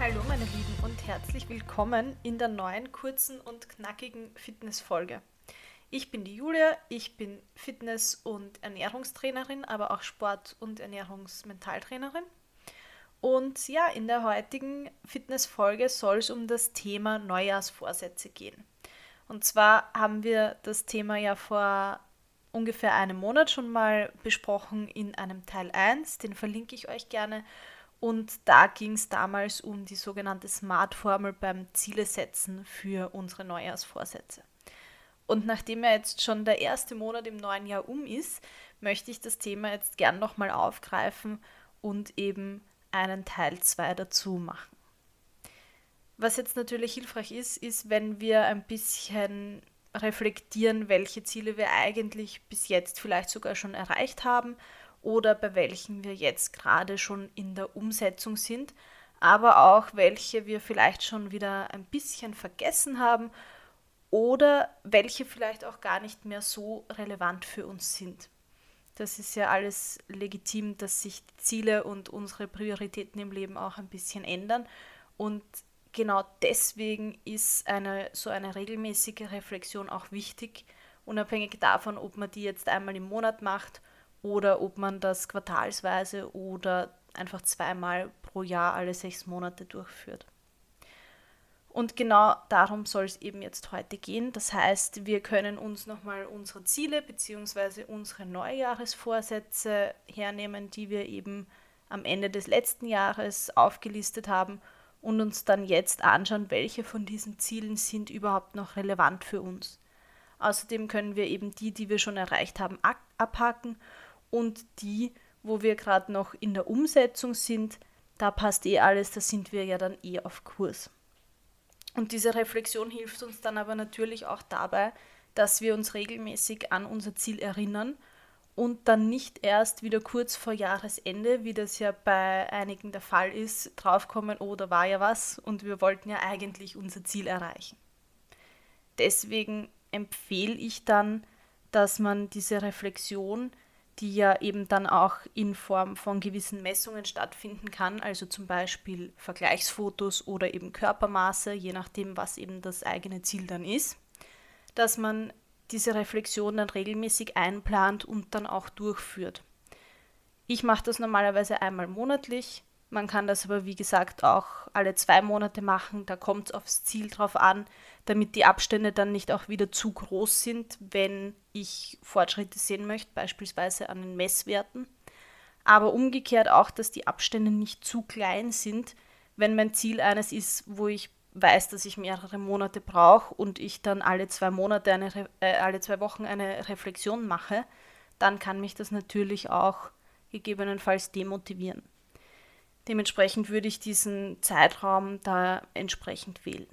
Hallo meine Lieben und herzlich willkommen in der neuen kurzen und knackigen Fitnessfolge. Ich bin die Julia, ich bin Fitness- und Ernährungstrainerin, aber auch Sport- und Ernährungsmentaltrainerin. Und ja, in der heutigen Fitnessfolge soll es um das Thema Neujahrsvorsätze gehen. Und zwar haben wir das Thema ja vor ungefähr einem Monat schon mal besprochen in einem Teil 1, den verlinke ich euch gerne. Und da ging es damals um die sogenannte Smart-Formel beim Zielesetzen für unsere Neujahrsvorsätze. Und nachdem ja jetzt schon der erste Monat im neuen Jahr um ist, möchte ich das Thema jetzt gern nochmal aufgreifen und eben einen Teil 2 dazu machen. Was jetzt natürlich hilfreich ist, ist, wenn wir ein bisschen reflektieren, welche Ziele wir eigentlich bis jetzt vielleicht sogar schon erreicht haben oder bei welchen wir jetzt gerade schon in der Umsetzung sind, aber auch welche wir vielleicht schon wieder ein bisschen vergessen haben oder welche vielleicht auch gar nicht mehr so relevant für uns sind. Das ist ja alles legitim, dass sich Ziele und unsere Prioritäten im Leben auch ein bisschen ändern und genau deswegen ist eine so eine regelmäßige Reflexion auch wichtig, unabhängig davon, ob man die jetzt einmal im Monat macht oder ob man das quartalsweise oder einfach zweimal pro Jahr alle sechs Monate durchführt. Und genau darum soll es eben jetzt heute gehen. Das heißt, wir können uns nochmal unsere Ziele bzw. unsere Neujahresvorsätze hernehmen, die wir eben am Ende des letzten Jahres aufgelistet haben und uns dann jetzt anschauen, welche von diesen Zielen sind überhaupt noch relevant für uns. Außerdem können wir eben die, die wir schon erreicht haben, abhaken und die, wo wir gerade noch in der Umsetzung sind, da passt eh alles, da sind wir ja dann eh auf Kurs. Und diese Reflexion hilft uns dann aber natürlich auch dabei, dass wir uns regelmäßig an unser Ziel erinnern und dann nicht erst wieder kurz vor Jahresende, wie das ja bei einigen der Fall ist, draufkommen, oh, da war ja was und wir wollten ja eigentlich unser Ziel erreichen. Deswegen empfehle ich dann, dass man diese Reflexion, die ja eben dann auch in Form von gewissen Messungen stattfinden kann, also zum Beispiel Vergleichsfotos oder eben Körpermaße, je nachdem, was eben das eigene Ziel dann ist, dass man diese Reflexion dann regelmäßig einplant und dann auch durchführt. Ich mache das normalerweise einmal monatlich. Man kann das aber, wie gesagt, auch alle zwei Monate machen. Da kommt es aufs Ziel drauf an, damit die Abstände dann nicht auch wieder zu groß sind, wenn ich Fortschritte sehen möchte, beispielsweise an den Messwerten. Aber umgekehrt auch, dass die Abstände nicht zu klein sind, wenn mein Ziel eines ist, wo ich weiß, dass ich mehrere Monate brauche und ich dann alle zwei Monate eine, äh, alle zwei Wochen eine Reflexion mache, dann kann mich das natürlich auch gegebenenfalls demotivieren. Dementsprechend würde ich diesen Zeitraum da entsprechend wählen.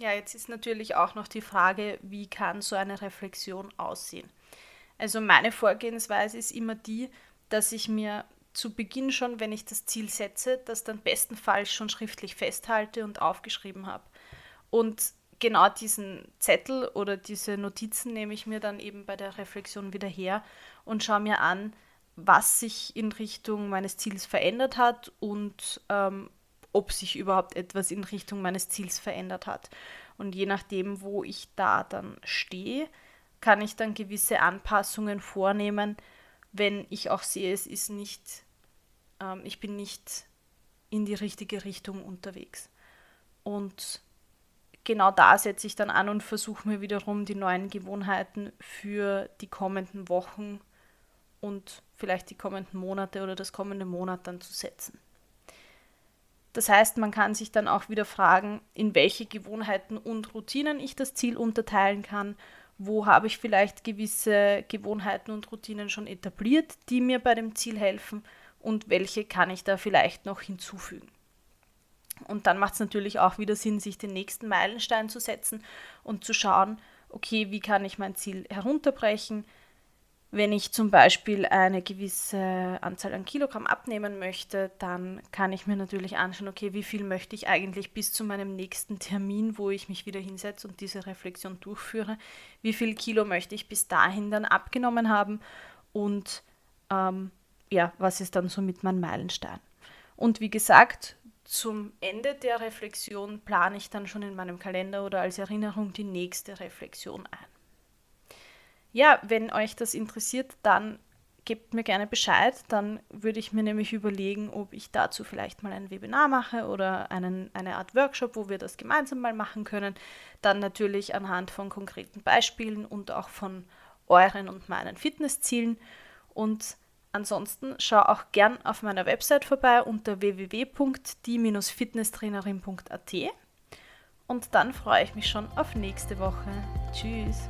Ja, jetzt ist natürlich auch noch die Frage, wie kann so eine Reflexion aussehen? Also meine Vorgehensweise ist immer die, dass ich mir zu Beginn schon, wenn ich das Ziel setze, das dann bestenfalls schon schriftlich festhalte und aufgeschrieben habe. Und genau diesen Zettel oder diese Notizen nehme ich mir dann eben bei der Reflexion wieder her und schaue mir an, was sich in Richtung meines Ziels verändert hat und ähm, ob sich überhaupt etwas in Richtung meines Ziels verändert hat. Und je nachdem, wo ich da dann stehe, kann ich dann gewisse Anpassungen vornehmen, wenn ich auch sehe, es ist nicht, ähm, ich bin nicht in die richtige Richtung unterwegs. Und genau da setze ich dann an und versuche mir wiederum die neuen Gewohnheiten für die kommenden Wochen und vielleicht die kommenden Monate oder das kommende Monat dann zu setzen. Das heißt, man kann sich dann auch wieder fragen, in welche Gewohnheiten und Routinen ich das Ziel unterteilen kann wo habe ich vielleicht gewisse Gewohnheiten und Routinen schon etabliert, die mir bei dem Ziel helfen und welche kann ich da vielleicht noch hinzufügen. Und dann macht es natürlich auch wieder Sinn, sich den nächsten Meilenstein zu setzen und zu schauen, okay, wie kann ich mein Ziel herunterbrechen, wenn ich zum Beispiel eine gewisse Anzahl an Kilogramm abnehmen möchte, dann kann ich mir natürlich anschauen, okay, wie viel möchte ich eigentlich bis zu meinem nächsten Termin, wo ich mich wieder hinsetze und diese Reflexion durchführe, wie viel Kilo möchte ich bis dahin dann abgenommen haben und ähm, ja, was ist dann somit mein Meilenstein. Und wie gesagt, zum Ende der Reflexion plane ich dann schon in meinem Kalender oder als Erinnerung die nächste Reflexion ein. Ja, wenn euch das interessiert, dann gebt mir gerne Bescheid. Dann würde ich mir nämlich überlegen, ob ich dazu vielleicht mal ein Webinar mache oder einen, eine Art Workshop, wo wir das gemeinsam mal machen können. Dann natürlich anhand von konkreten Beispielen und auch von euren und meinen Fitnesszielen. Und ansonsten schau auch gern auf meiner Website vorbei unter www.die-fitnesstrainerin.at. Und dann freue ich mich schon auf nächste Woche. Tschüss.